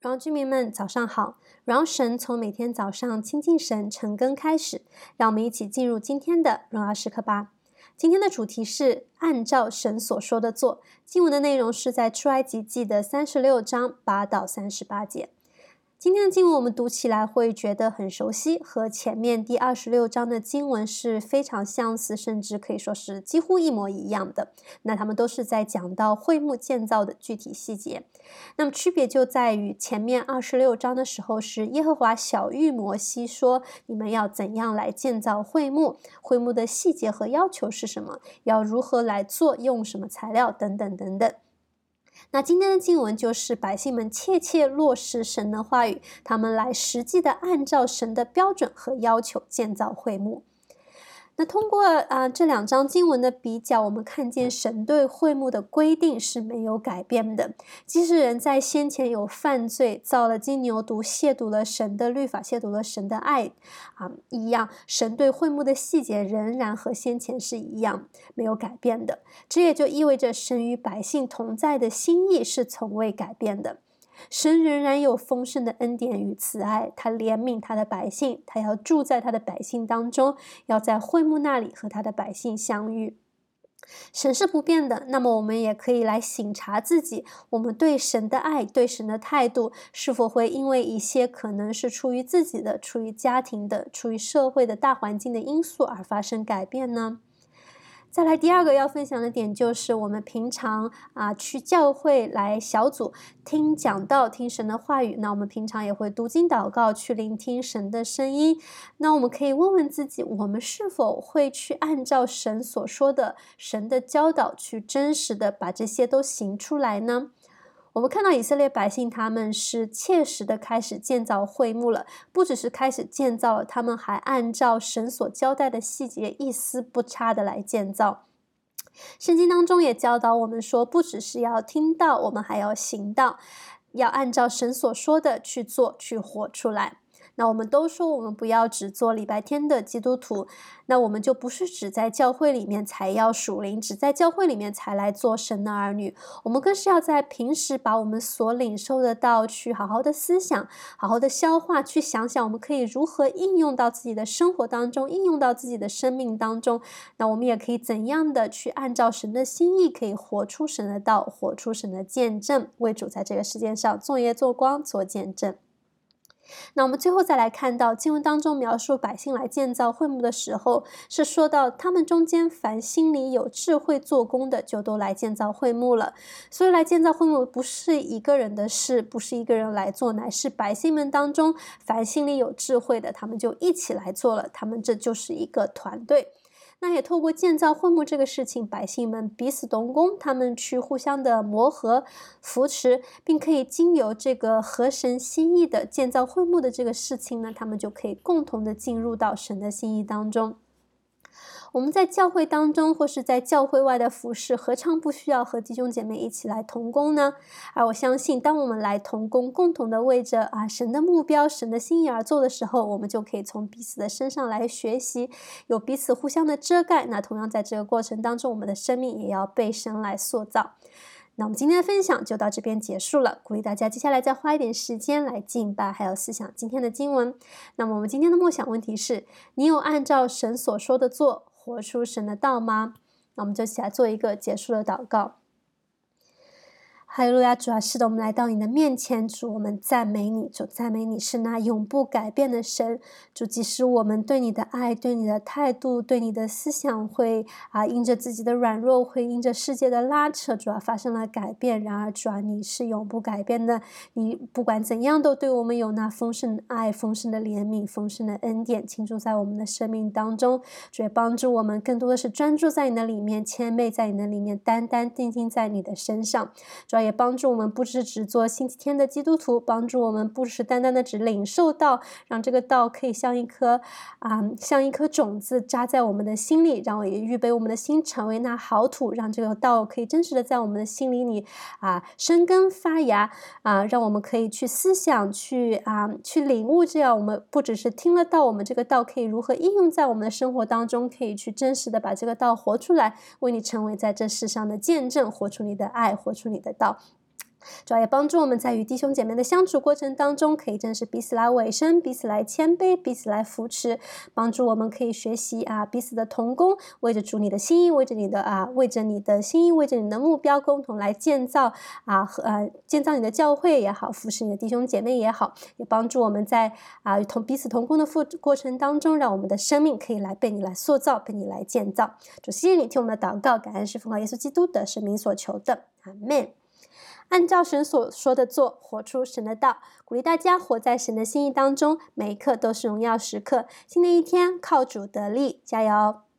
荣耀居民们，早上好！荣耀神从每天早上亲近神、晨更开始，让我们一起进入今天的荣耀时刻吧。今天的主题是按照神所说的做。经文的内容是在出埃及记的三十六章八到三十八节。今天的经文我们读起来会觉得很熟悉，和前面第二十六章的经文是非常相似，甚至可以说是几乎一模一样的。那他们都是在讲到会幕建造的具体细节。那么区别就在于前面二十六章的时候是耶和华晓諭摩西说：“你们要怎样来建造会幕？会幕的细节和要求是什么？要如何来做？用什么材料？等等等等。”那今天的经文就是百姓们切切落实神的话语，他们来实际的按照神的标准和要求建造会幕。那通过啊、呃、这两章经文的比较，我们看见神对会幕的规定是没有改变的。即使人在先前有犯罪，造了金牛犊，亵渎了神的律法，亵渎了神的爱啊一样，神对会幕的细节仍然和先前是一样没有改变的。这也就意味着神与百姓同在的心意是从未改变的。神仍然有丰盛的恩典与慈爱，他怜悯他的百姓，他要住在他的百姓当中，要在会幕那里和他的百姓相遇。神是不变的，那么我们也可以来省察自己，我们对神的爱、对神的态度，是否会因为一些可能是出于自己的、出于家庭的、出于社会的大环境的因素而发生改变呢？再来第二个要分享的点就是，我们平常啊去教会来小组听讲道、听神的话语。那我们平常也会读经祷告，去聆听神的声音。那我们可以问问自己，我们是否会去按照神所说的、神的教导，去真实的把这些都行出来呢？我们看到以色列百姓，他们是切实的开始建造会幕了，不只是开始建造了，他们还按照神所交代的细节，一丝不差的来建造。圣经当中也教导我们说，不只是要听到，我们还要行道，要按照神所说的去做，去活出来。那我们都说，我们不要只做礼拜天的基督徒，那我们就不是只在教会里面才要属灵，只在教会里面才来做神的儿女。我们更是要在平时把我们所领受的道去好好的思想，好好的消化，去想想我们可以如何应用到自己的生活当中，应用到自己的生命当中。那我们也可以怎样的去按照神的心意，可以活出神的道，活出神的见证，为主在这个世界上作业做光做见证。那我们最后再来看到经文当中描述百姓来建造会幕的时候，是说到他们中间凡心里有智慧做工的，就都来建造会幕了。所以来建造会幕不是一个人的事，不是一个人来做，乃是百姓们当中凡心里有智慧的，他们就一起来做了。他们这就是一个团队。那也透过建造会墓这个事情，百姓们彼此同工，他们去互相的磨合、扶持，并可以经由这个合神心意的建造会墓的这个事情呢，他们就可以共同的进入到神的心意当中。我们在教会当中，或是在教会外的服饰，何尝不需要和弟兄姐妹一起来同工呢？而我相信，当我们来同工，共同的为着啊神的目标、神的心意而做的时候，我们就可以从彼此的身上来学习，有彼此互相的遮盖。那同样在这个过程当中，我们的生命也要被神来塑造。那我们今天的分享就到这边结束了，鼓励大家接下来再花一点时间来敬拜，还有思想今天的经文。那么我们今天的默想问题是：你有按照神所说的做？活出神的道吗？那我们就起来做一个结束的祷告。哈利路亚，主啊，是的，我们来到你的面前，主，我们赞美你，主，赞美你是那永不改变的神。主，即使我们对你的爱、对你的态度、对你的思想会啊，因着自己的软弱，会因着世界的拉扯，主啊，发生了改变。然而，主啊，你是永不改变的。你不管怎样，都对我们有那丰盛的爱、丰盛的怜悯、丰盛的恩典，倾注在我们的生命当中。主也帮助我们，更多的是专注在你的里面，谦卑在你的里面，单单定睛在你的身上。主。也帮助我们，不是只做星期天的基督徒；帮助我们，不只是单单的只领受道，让这个道可以像一颗啊、像一颗种子扎在我们的心里，让我也预备我们的心成为那好土，让这个道可以真实的在我们的心里里啊生根发芽啊，让我们可以去思想，去啊去领悟，这样我们不只是听了道，我们这个道可以如何应用在我们的生活当中，可以去真实的把这个道活出来，为你成为在这世上的见证，活出你的爱，活出你的道。主要也帮助我们在与弟兄姐妹的相处过程当中，可以真是彼此来委身，彼此来谦卑，彼此来扶持，帮助我们可以学习啊彼此的同工，为着主你的心意，为着你的啊，为着你的心意，为着你的目标，共同来建造啊和呃建造你的教会也好，服侍你的弟兄姐妹也好，也帮助我们在啊同彼此同工的过过程当中，让我们的生命可以来被你来塑造，被你来建造。主谢谢你听我们的祷告，感恩是奉靠耶稣基督的圣名所求的，阿门。按照神所说的做，活出神的道，鼓励大家活在神的心意当中，每一刻都是荣耀时刻。新的一天，靠主得力，加油！